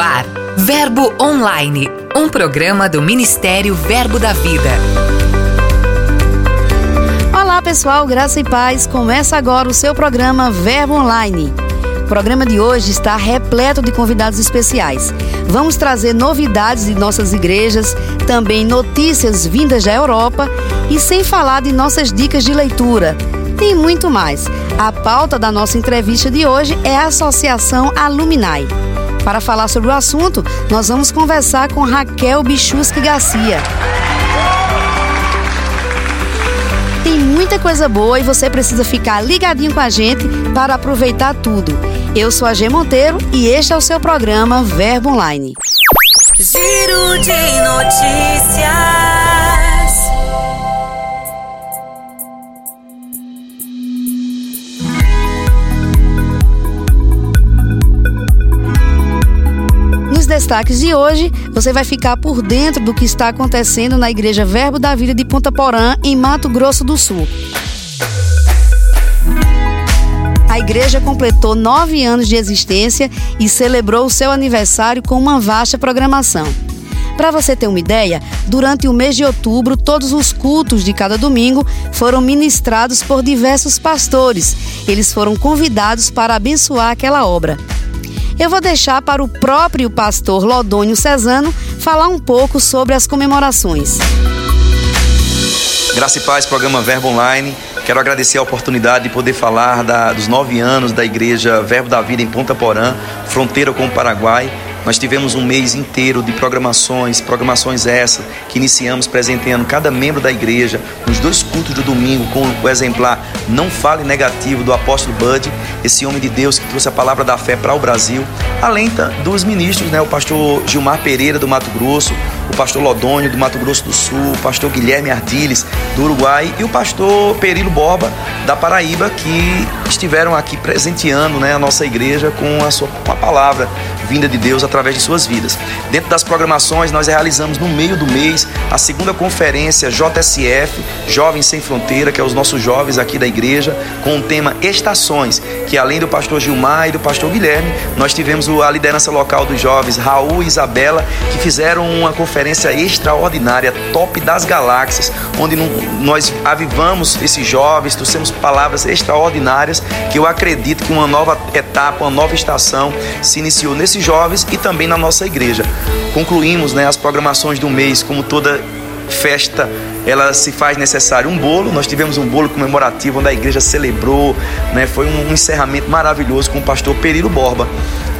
Ar, Verbo Online, um programa do Ministério Verbo da Vida. Olá pessoal, graça e paz. Começa agora o seu programa Verbo Online. O programa de hoje está repleto de convidados especiais. Vamos trazer novidades de nossas igrejas, também notícias vindas da Europa e sem falar de nossas dicas de leitura. Tem muito mais. A pauta da nossa entrevista de hoje é a Associação Aluminai. Para falar sobre o assunto, nós vamos conversar com Raquel Bichusque Garcia. Tem muita coisa boa e você precisa ficar ligadinho com a gente para aproveitar tudo. Eu sou a G Monteiro e este é o seu programa Verbo Online. Giro de notícias. Destaques de hoje, você vai ficar por dentro do que está acontecendo na Igreja Verbo da Vida de Ponta Porã, em Mato Grosso do Sul. A igreja completou nove anos de existência e celebrou o seu aniversário com uma vasta programação. Para você ter uma ideia, durante o mês de outubro, todos os cultos de cada domingo foram ministrados por diversos pastores. Eles foram convidados para abençoar aquela obra eu vou deixar para o próprio pastor Lodônio Cesano falar um pouco sobre as comemorações. Graça e paz, programa Verbo Online. Quero agradecer a oportunidade de poder falar da, dos nove anos da Igreja Verbo da Vida em Ponta Porã, fronteira com o Paraguai. Nós tivemos um mês inteiro de programações, programações essas que iniciamos presenteando cada membro da igreja nos dois cultos do domingo com o exemplar Não Fale Negativo do apóstolo Bud, esse homem de Deus que trouxe a palavra da fé para o Brasil, além dos ministros, né, o pastor Gilmar Pereira do Mato Grosso, o pastor Lodônio do Mato Grosso do Sul, o pastor Guilherme Ardiles do Uruguai e o pastor Perilo Borba da Paraíba que estiveram aqui presenteando né, a nossa igreja com a sua com a palavra vinda de Deus através de suas vidas. Dentro das programações, nós realizamos no meio do mês a segunda conferência JSF, Jovens Sem Fronteira, que é os nossos jovens aqui da igreja, com o tema Estações, que além do pastor Gilmar e do pastor Guilherme, nós tivemos a liderança local dos jovens, Raul e Isabela, que fizeram uma conferência extraordinária, top das galáxias, onde nós avivamos esses jovens, trouxemos palavras extraordinárias, que eu acredito que uma nova etapa, uma nova estação se iniciou nesse jovens e também na nossa igreja. Concluímos né, as programações do mês, como toda festa ela se faz necessário um bolo. Nós tivemos um bolo comemorativo onde a igreja celebrou, né? Foi um, encerramento maravilhoso com o pastor Perilo Borba.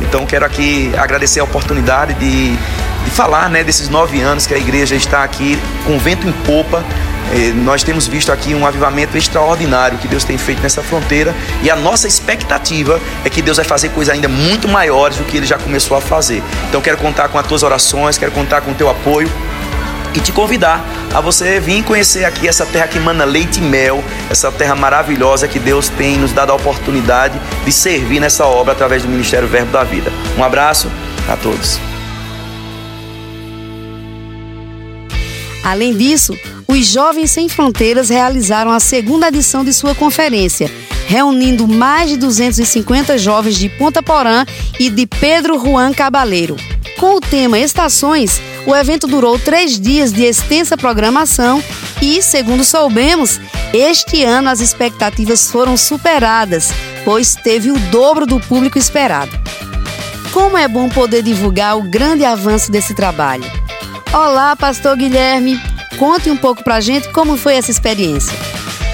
Então quero aqui agradecer a oportunidade de, de falar, né, desses nove anos que a igreja está aqui com vento em popa é, nós temos visto aqui um avivamento extraordinário que Deus tem feito nessa fronteira e a nossa expectativa é que Deus vai fazer coisas ainda muito maiores do que Ele já começou a fazer. Então quero contar com as tuas orações, quero contar com o teu apoio e te convidar a você vir conhecer aqui essa terra que emana leite e mel, essa terra maravilhosa que Deus tem nos dado a oportunidade de servir nessa obra através do Ministério Verbo da Vida. Um abraço a todos. Além disso, os Jovens Sem Fronteiras realizaram a segunda edição de sua conferência, reunindo mais de 250 jovens de Ponta Porã e de Pedro Juan Cabaleiro. Com o tema Estações, o evento durou três dias de extensa programação e, segundo soubemos, este ano as expectativas foram superadas, pois teve o dobro do público esperado. Como é bom poder divulgar o grande avanço desse trabalho. Olá, Pastor Guilherme. Conte um pouco pra gente como foi essa experiência.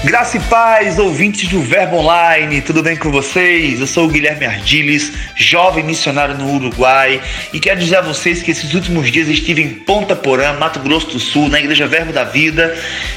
Graça e paz, ouvintes do Verbo Online, tudo bem com vocês? Eu sou o Guilherme Ardiles, jovem missionário no Uruguai, e quero dizer a vocês que esses últimos dias estive em Ponta Porã, Mato Grosso do Sul, na Igreja Verbo da Vida,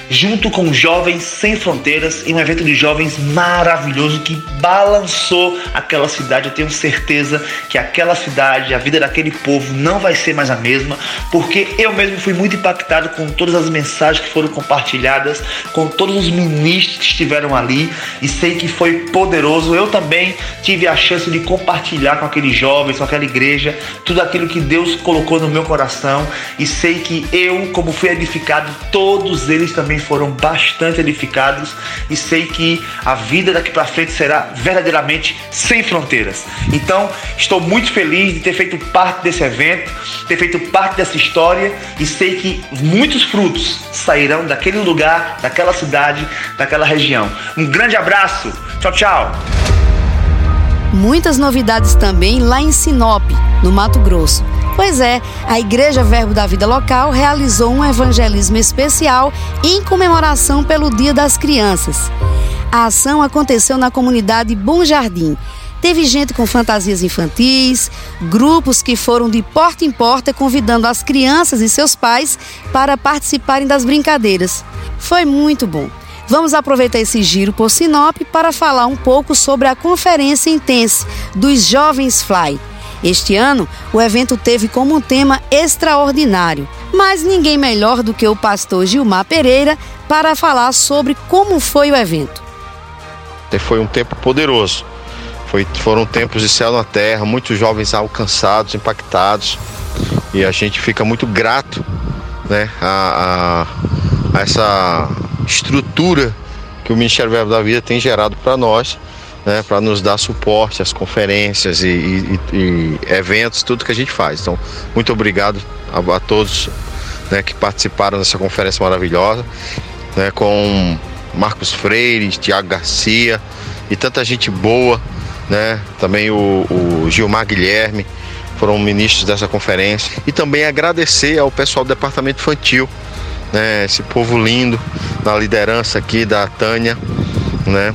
junto com Jovens Sem Fronteiras, em um evento de jovens maravilhoso que balançou aquela cidade. Eu tenho certeza que aquela cidade, a vida daquele povo não vai ser mais a mesma, porque eu mesmo fui muito impactado com todas as mensagens que foram compartilhadas, com todos os ministros ministros que estiveram ali e sei que foi poderoso. Eu também tive a chance de compartilhar com aqueles jovens, com aquela igreja, tudo aquilo que Deus colocou no meu coração e sei que eu, como fui edificado, todos eles também foram bastante edificados e sei que a vida daqui para frente será verdadeiramente sem fronteiras. Então, estou muito feliz de ter feito parte desse evento, ter feito parte dessa história e sei que muitos frutos sairão daquele lugar, daquela cidade, daquela região. Um grande abraço. Tchau, tchau. Muitas novidades também lá em Sinop, no Mato Grosso. Pois é, a Igreja Verbo da Vida Local realizou um evangelismo especial em comemoração pelo Dia das Crianças. A ação aconteceu na comunidade Bom Jardim. Teve gente com fantasias infantis, grupos que foram de porta em porta convidando as crianças e seus pais para participarem das brincadeiras. Foi muito bom. Vamos aproveitar esse giro por Sinop para falar um pouco sobre a Conferência Intense dos Jovens Fly. Este ano, o evento teve como tema extraordinário, mas ninguém melhor do que o pastor Gilmar Pereira para falar sobre como foi o evento. Foi um tempo poderoso. Foi, foram tempos de céu na terra, muitos jovens alcançados, impactados, e a gente fica muito grato né, a, a, a essa estrutura que o Ministério Verbo da Vida tem gerado para nós, né, para nos dar suporte às conferências e, e, e, eventos, tudo que a gente faz. Então, muito obrigado a, a todos né, que participaram dessa conferência maravilhosa, né, com Marcos Freire, Tiago Garcia e tanta gente boa, né, também o, o Gilmar Guilherme foram ministros dessa conferência e também agradecer ao pessoal do departamento infantil né, esse povo lindo, na liderança aqui da Tânia, né?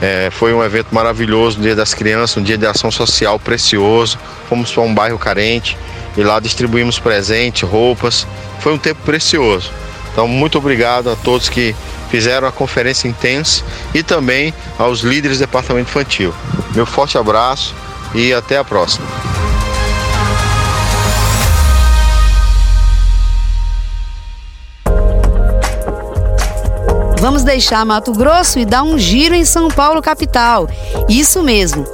É, foi um evento maravilhoso, um Dia das Crianças, um dia de ação social precioso. Fomos para um bairro carente e lá distribuímos presentes, roupas. Foi um tempo precioso. Então, muito obrigado a todos que fizeram a conferência intensa e também aos líderes do departamento infantil. Meu forte abraço e até a próxima. Vamos deixar Mato Grosso e dar um giro em São Paulo, capital. Isso mesmo.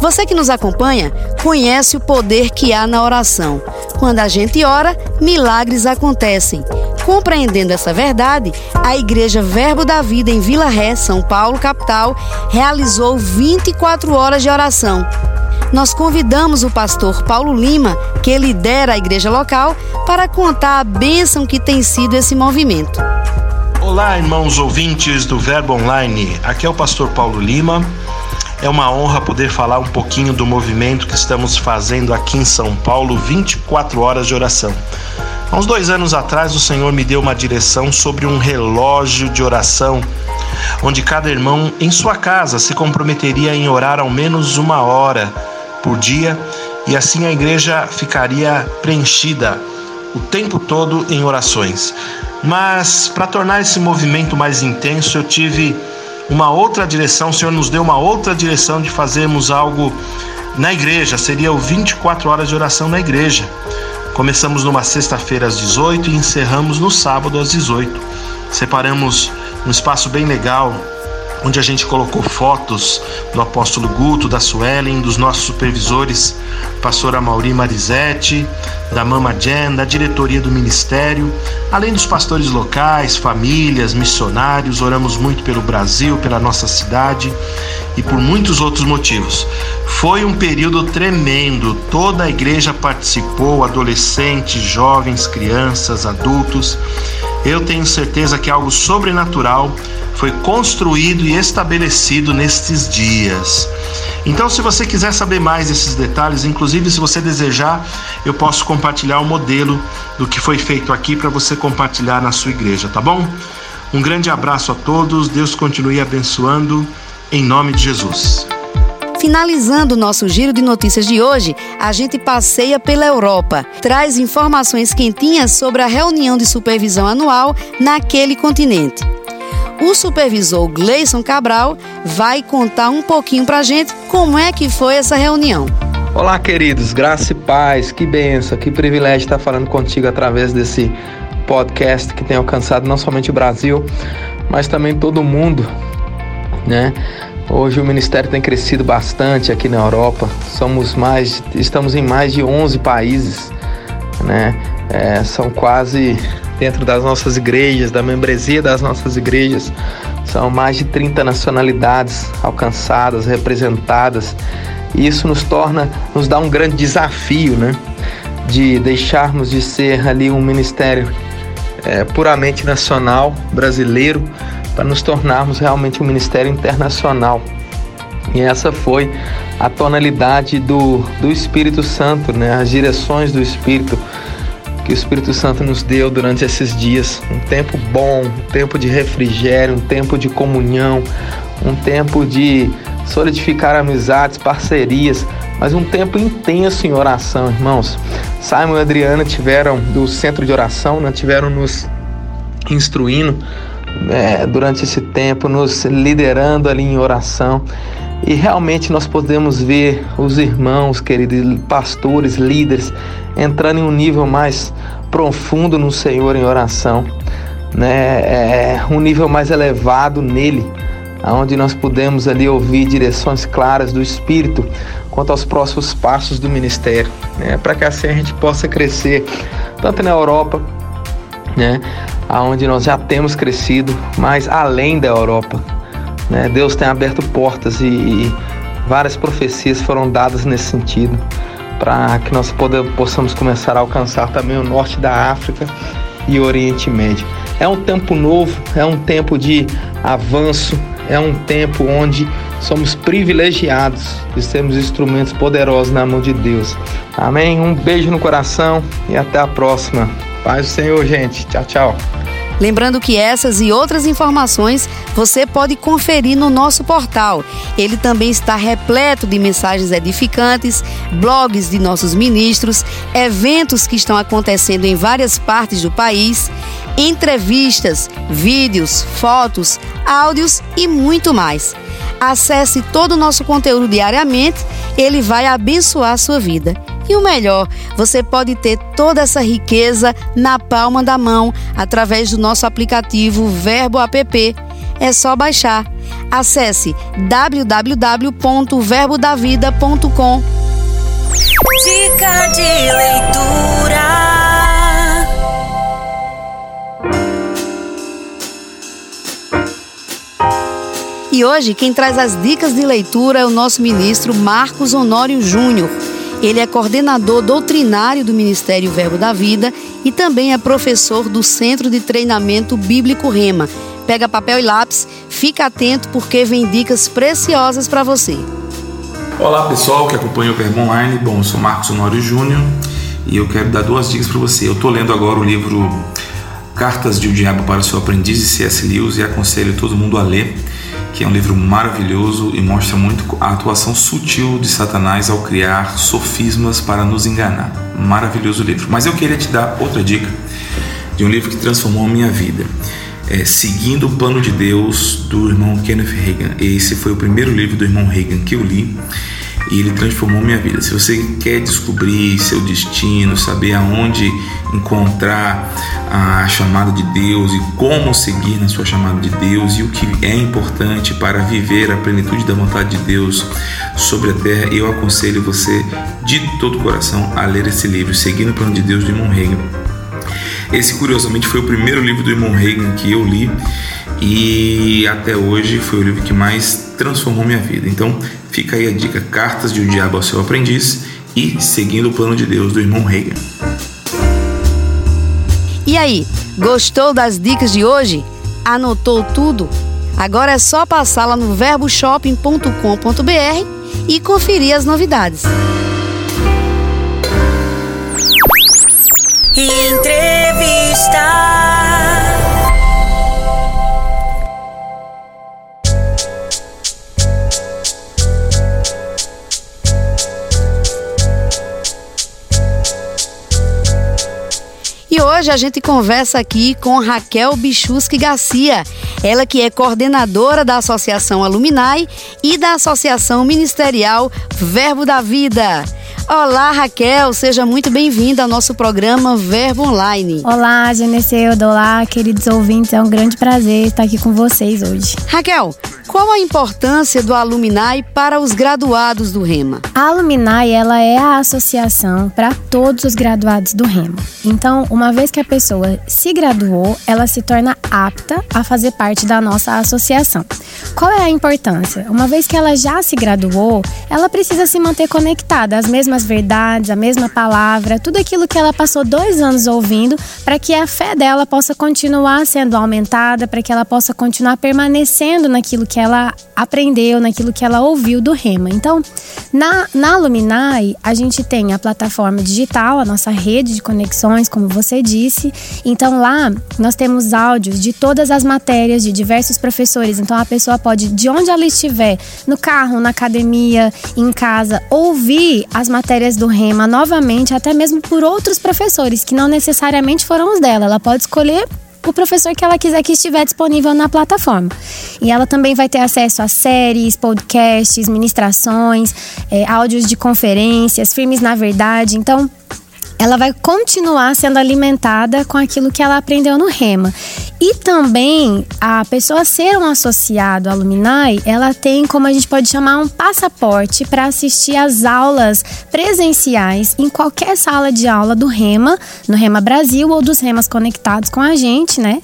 Você que nos acompanha conhece o poder que há na oração. Quando a gente ora, milagres acontecem. Compreendendo essa verdade, a Igreja Verbo da Vida em Vila Ré, São Paulo, capital, realizou 24 horas de oração. Nós convidamos o pastor Paulo Lima, que lidera a igreja local, para contar a bênção que tem sido esse movimento. Olá, irmãos ouvintes do Verbo Online. Aqui é o pastor Paulo Lima. É uma honra poder falar um pouquinho do movimento que estamos fazendo aqui em São Paulo, 24 horas de oração. Há uns dois anos atrás, o Senhor me deu uma direção sobre um relógio de oração, onde cada irmão em sua casa se comprometeria em orar ao menos uma hora por dia e assim a igreja ficaria preenchida o tempo todo em orações. Mas para tornar esse movimento mais intenso, eu tive uma outra direção, o Senhor nos deu uma outra direção de fazermos algo na igreja, seria o 24 horas de oração na igreja. Começamos numa sexta-feira às 18 e encerramos no sábado às 18. Separamos um espaço bem legal onde a gente colocou fotos do apóstolo Guto, da Suelen, dos nossos supervisores, pastora Mauri Marizete, da Mama Jen, da diretoria do ministério, além dos pastores locais, famílias, missionários. Oramos muito pelo Brasil, pela nossa cidade e por muitos outros motivos. Foi um período tremendo, toda a igreja participou, adolescentes, jovens, crianças, adultos. Eu tenho certeza que algo sobrenatural foi construído e estabelecido nestes dias. Então, se você quiser saber mais desses detalhes, inclusive se você desejar, eu posso compartilhar o modelo do que foi feito aqui para você compartilhar na sua igreja, tá bom? Um grande abraço a todos, Deus continue abençoando, em nome de Jesus. Finalizando o nosso giro de notícias de hoje, a gente passeia pela Europa, traz informações quentinhas sobre a reunião de supervisão anual naquele continente o supervisor Gleison Cabral vai contar um pouquinho para a gente como é que foi essa reunião. Olá, queridos, graça e paz, que benção, que privilégio estar falando contigo através desse podcast que tem alcançado não somente o Brasil, mas também todo mundo, né? Hoje o ministério tem crescido bastante aqui na Europa. Somos mais, estamos em mais de 11 países, né? É, são quase dentro das nossas igrejas, da membresia das nossas igrejas, são mais de 30 nacionalidades alcançadas, representadas. E isso nos torna, nos dá um grande desafio, né? De deixarmos de ser ali um ministério é, puramente nacional, brasileiro, para nos tornarmos realmente um ministério internacional. E essa foi a tonalidade do, do Espírito Santo, né? as direções do Espírito que o Espírito Santo nos deu durante esses dias. Um tempo bom, um tempo de refrigério, um tempo de comunhão, um tempo de solidificar amizades, parcerias, mas um tempo intenso em oração, irmãos. Simon e Adriana tiveram do centro de oração, né, tiveram nos instruindo é, durante esse tempo, nos liderando ali em oração. E realmente nós podemos ver os irmãos, queridos pastores, líderes, entrando em um nível mais profundo no Senhor em oração, né? É, um nível mais elevado nele, onde nós podemos ali ouvir direções claras do Espírito quanto aos próximos passos do ministério, né? Para que assim a gente possa crescer tanto na Europa, né? Aonde nós já temos crescido, mas além da Europa, né? Deus tem aberto portas e, e várias profecias foram dadas nesse sentido para que nós possamos começar a alcançar também o norte da África e Oriente Médio. É um tempo novo, é um tempo de avanço, é um tempo onde somos privilegiados de sermos instrumentos poderosos na mão de Deus. Amém? Um beijo no coração e até a próxima. Paz do Senhor, gente. Tchau, tchau. Lembrando que essas e outras informações você pode conferir no nosso portal. Ele também está repleto de mensagens edificantes, blogs de nossos ministros, eventos que estão acontecendo em várias partes do país, entrevistas, vídeos, fotos, áudios e muito mais. Acesse todo o nosso conteúdo diariamente, ele vai abençoar a sua vida. E o melhor, você pode ter toda essa riqueza na palma da mão através do nosso aplicativo Verbo App. É só baixar. Acesse www.verbodavida.com. Dica de leitura. E hoje quem traz as dicas de leitura é o nosso ministro Marcos Honório Júnior. Ele é coordenador doutrinário do Ministério Verbo da Vida e também é professor do Centro de Treinamento Bíblico Rema. Pega papel e lápis, fica atento porque vem dicas preciosas para você. Olá pessoal que acompanha o Verbo Online. Bom, eu sou Marcos Honório Júnior e eu quero dar duas dicas para você. Eu estou lendo agora o livro Cartas de um Diabo para o seu Aprendiz de C.S. Lewis e aconselho todo mundo a ler que é um livro maravilhoso e mostra muito a atuação sutil de Satanás ao criar sofismas para nos enganar. Maravilhoso livro. Mas eu queria te dar outra dica de um livro que transformou a minha vida. É, Seguindo o Plano de Deus, do irmão Kenneth Reagan. Esse foi o primeiro livro do irmão Reagan que eu li e ele transformou minha vida. Se você quer descobrir seu destino, saber aonde encontrar a chamada de Deus e como seguir na sua chamada de Deus e o que é importante para viver a plenitude da vontade de Deus sobre a terra, eu aconselho você de todo o coração a ler esse livro, Seguindo o Plano de Deus, irmão Reagan. Esse, curiosamente, foi o primeiro livro do irmão Reagan que eu li e até hoje foi o livro que mais transformou minha vida. Então, fica aí a dica: Cartas de um Diabo ao seu Aprendiz e Seguindo o Plano de Deus, do irmão Reagan. E aí, gostou das dicas de hoje? Anotou tudo? Agora é só passar lá no verboshopping.com.br e conferir as novidades. Entrevista. Hoje a gente conversa aqui com Raquel Bichusque Garcia, ela que é coordenadora da Associação Aluminai e da Associação Ministerial Verbo da Vida. Olá, Raquel, seja muito bem-vinda ao nosso programa Verbo Online. Olá, Geneceudo, olá, queridos ouvintes, é um grande prazer estar aqui com vocês hoje. Raquel, qual a importância do Aluminai para os graduados do REMA? A Aluminai, ela é a associação para todos os graduados do REMA. Então, uma vez que a pessoa se graduou, ela se torna apta a fazer parte da nossa associação. Qual é a importância? Uma vez que ela já se graduou, ela precisa se manter conectada às mesmas verdades, à mesma palavra, tudo aquilo que ela passou dois anos ouvindo, para que a fé dela possa continuar sendo aumentada, para que ela possa continuar permanecendo naquilo que ela aprendeu, naquilo que ela ouviu do Rema. Então, na, na Luminai, a gente tem a plataforma digital, a nossa rede de conexões, como você disse. Então, lá nós temos áudios de todas as matérias de diversos professores. Então, a pessoa pode, de onde ela estiver, no carro, na academia, em casa, ouvir as matérias do Rema novamente, até mesmo por outros professores, que não necessariamente foram os dela. Ela pode escolher o professor que ela quiser que estiver disponível na plataforma. E ela também vai ter acesso a séries, podcasts, ministrações, é, áudios de conferências, filmes na verdade. Então, ela vai continuar sendo alimentada com aquilo que ela aprendeu no Rema. E também a pessoa ser um associado à Luminai, ela tem, como a gente pode chamar, um passaporte para assistir às aulas presenciais em qualquer sala de aula do Rema, no Rema Brasil ou dos Remas conectados com a gente, né?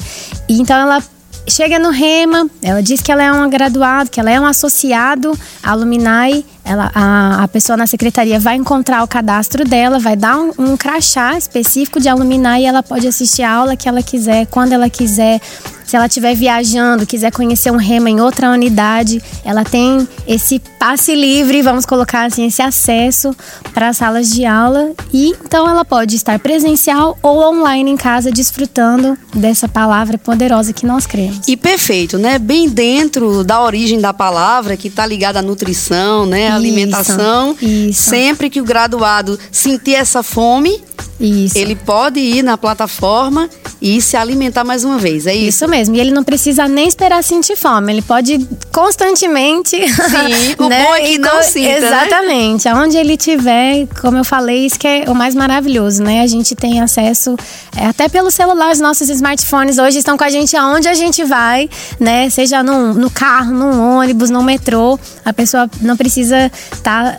E então ela chega no Rema, ela diz que ela é uma graduada, que ela é um associado à Luminai, ela, a, a pessoa na secretaria vai encontrar o cadastro dela, vai dar um, um crachá específico de Luminai e ela pode assistir a aula que ela quiser, quando ela quiser, se ela estiver viajando, quiser conhecer um rema em outra unidade, ela tem esse passe livre, vamos colocar assim, esse acesso para as salas de aula. E então ela pode estar presencial ou online em casa, desfrutando dessa palavra poderosa que nós cremos. E perfeito, né? Bem dentro da origem da palavra, que está ligada à nutrição, né? À alimentação. Isso. Sempre que o graduado sentir essa fome, isso. Ele pode ir na plataforma e se alimentar mais uma vez, é isso? Isso mesmo. E ele não precisa nem esperar sentir fome. Ele pode constantemente. Sim, o né? bom é que não sinta. Né? Exatamente. Né? Aonde ele tiver, como eu falei, isso que é o mais maravilhoso, né? A gente tem acesso é, até pelo celular, os nossos smartphones hoje estão com a gente aonde a gente vai, né? Seja no, no carro, no ônibus, no metrô. A pessoa não precisa estar. Tá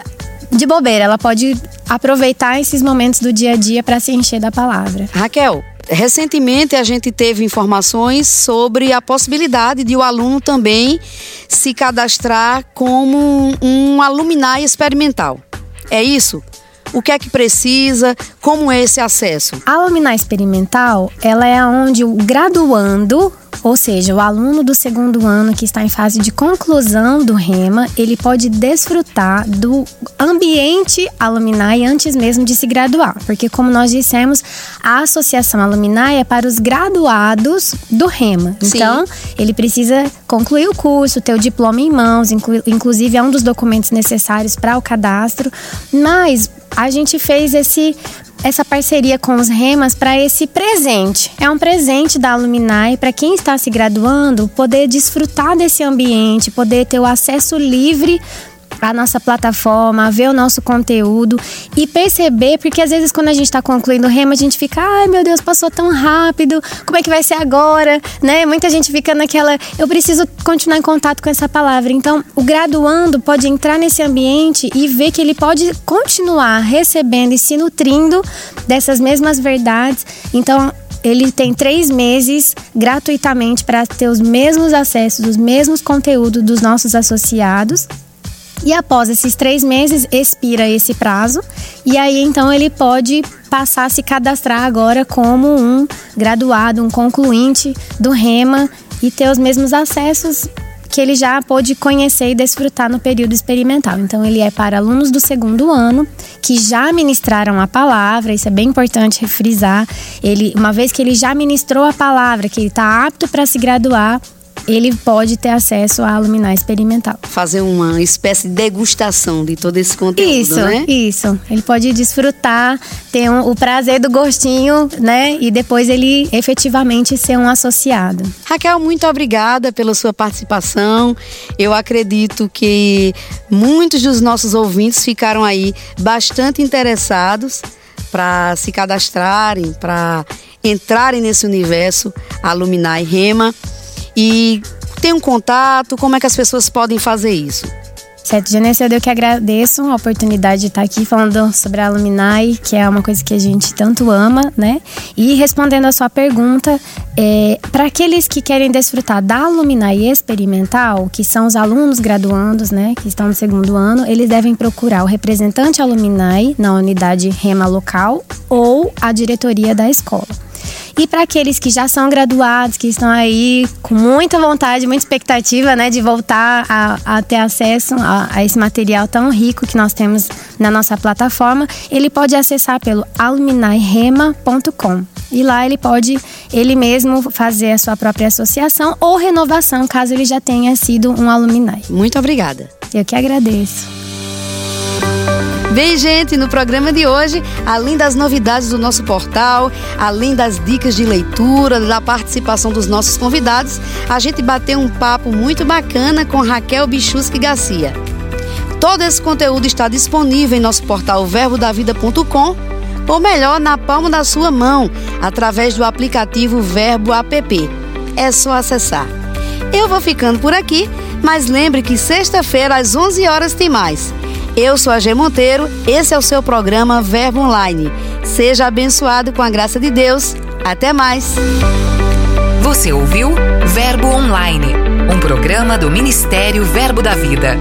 de bobeira, ela pode aproveitar esses momentos do dia a dia para se encher da palavra. Raquel, recentemente a gente teve informações sobre a possibilidade de o aluno também se cadastrar como um alumni experimental. É isso? O que é que precisa? Como é esse acesso? A alumni experimental, ela é onde o graduando ou seja, o aluno do segundo ano que está em fase de conclusão do REMA, ele pode desfrutar do ambiente alumni antes mesmo de se graduar. Porque, como nós dissemos, a associação alumni é para os graduados do REMA. Sim. Então, ele precisa concluir o curso, ter o diploma em mãos, inclu inclusive é um dos documentos necessários para o cadastro. Mas a gente fez esse essa parceria com os Remas para esse presente. É um presente da Alumni para quem está se graduando poder desfrutar desse ambiente, poder ter o acesso livre a nossa plataforma, ver o nosso conteúdo e perceber, porque às vezes quando a gente está concluindo o rema, a gente fica, ai meu Deus, passou tão rápido, como é que vai ser agora, né? Muita gente fica naquela, eu preciso continuar em contato com essa palavra. Então, o graduando pode entrar nesse ambiente e ver que ele pode continuar recebendo e se nutrindo dessas mesmas verdades. Então, ele tem três meses gratuitamente para ter os mesmos acessos, os mesmos conteúdos dos nossos associados e após esses três meses, expira esse prazo. E aí, então, ele pode passar a se cadastrar agora como um graduado, um concluinte do REMA e ter os mesmos acessos que ele já pôde conhecer e desfrutar no período experimental. Então, ele é para alunos do segundo ano que já ministraram a palavra, isso é bem importante refrisar. Ele, uma vez que ele já ministrou a palavra, que ele está apto para se graduar, ele pode ter acesso à Luminar Experimental. Fazer uma espécie de degustação de todo esse conteúdo, isso, né? Isso, Ele pode desfrutar, ter um, o prazer do gostinho, né? E depois ele efetivamente ser um associado. Raquel, muito obrigada pela sua participação. Eu acredito que muitos dos nossos ouvintes ficaram aí bastante interessados para se cadastrarem, para entrarem nesse universo Alumni Rema e tem um contato, como é que as pessoas podem fazer isso? Certo, Janessa, eu que agradeço a oportunidade de estar aqui falando sobre a Alumni, que é uma coisa que a gente tanto ama, né? E respondendo a sua pergunta, é, para aqueles que querem desfrutar da Alumni experimental, que são os alunos graduandos, né, que estão no segundo ano, eles devem procurar o representante Alumni na unidade REMA local ou a diretoria da escola. E para aqueles que já são graduados, que estão aí com muita vontade, muita expectativa, né, de voltar a, a ter acesso a, a, esse material tão rico que nós temos na nossa plataforma, ele pode acessar pelo alumnirema.com. E lá ele pode ele mesmo fazer a sua própria associação ou renovação, caso ele já tenha sido um alumni. Muito obrigada. Eu que agradeço. Bem, gente, no programa de hoje, além das novidades do nosso portal, além das dicas de leitura, da participação dos nossos convidados, a gente bateu um papo muito bacana com Raquel Bichusque Garcia. Todo esse conteúdo está disponível em nosso portal verbodavida.com ou melhor, na palma da sua mão, através do aplicativo Verbo App. É só acessar. Eu vou ficando por aqui, mas lembre que sexta-feira às 11 horas tem mais. Eu sou a G Monteiro, esse é o seu programa Verbo Online. Seja abençoado com a graça de Deus. Até mais. Você ouviu Verbo Online, um programa do Ministério Verbo da Vida.